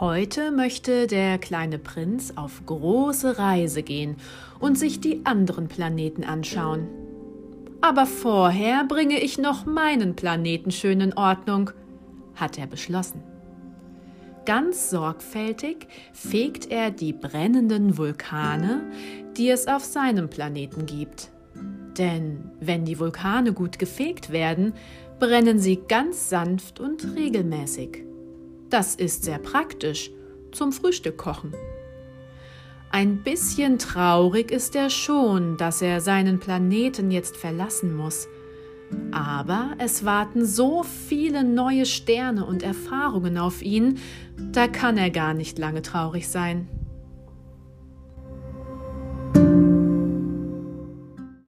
Heute möchte der kleine Prinz auf große Reise gehen und sich die anderen Planeten anschauen. Aber vorher bringe ich noch meinen Planeten schön in Ordnung, hat er beschlossen. Ganz sorgfältig fegt er die brennenden Vulkane, die es auf seinem Planeten gibt. Denn wenn die Vulkane gut gefegt werden, brennen sie ganz sanft und regelmäßig. Das ist sehr praktisch zum Frühstück kochen. Ein bisschen traurig ist er schon, dass er seinen Planeten jetzt verlassen muss. Aber es warten so viele neue Sterne und Erfahrungen auf ihn, da kann er gar nicht lange traurig sein.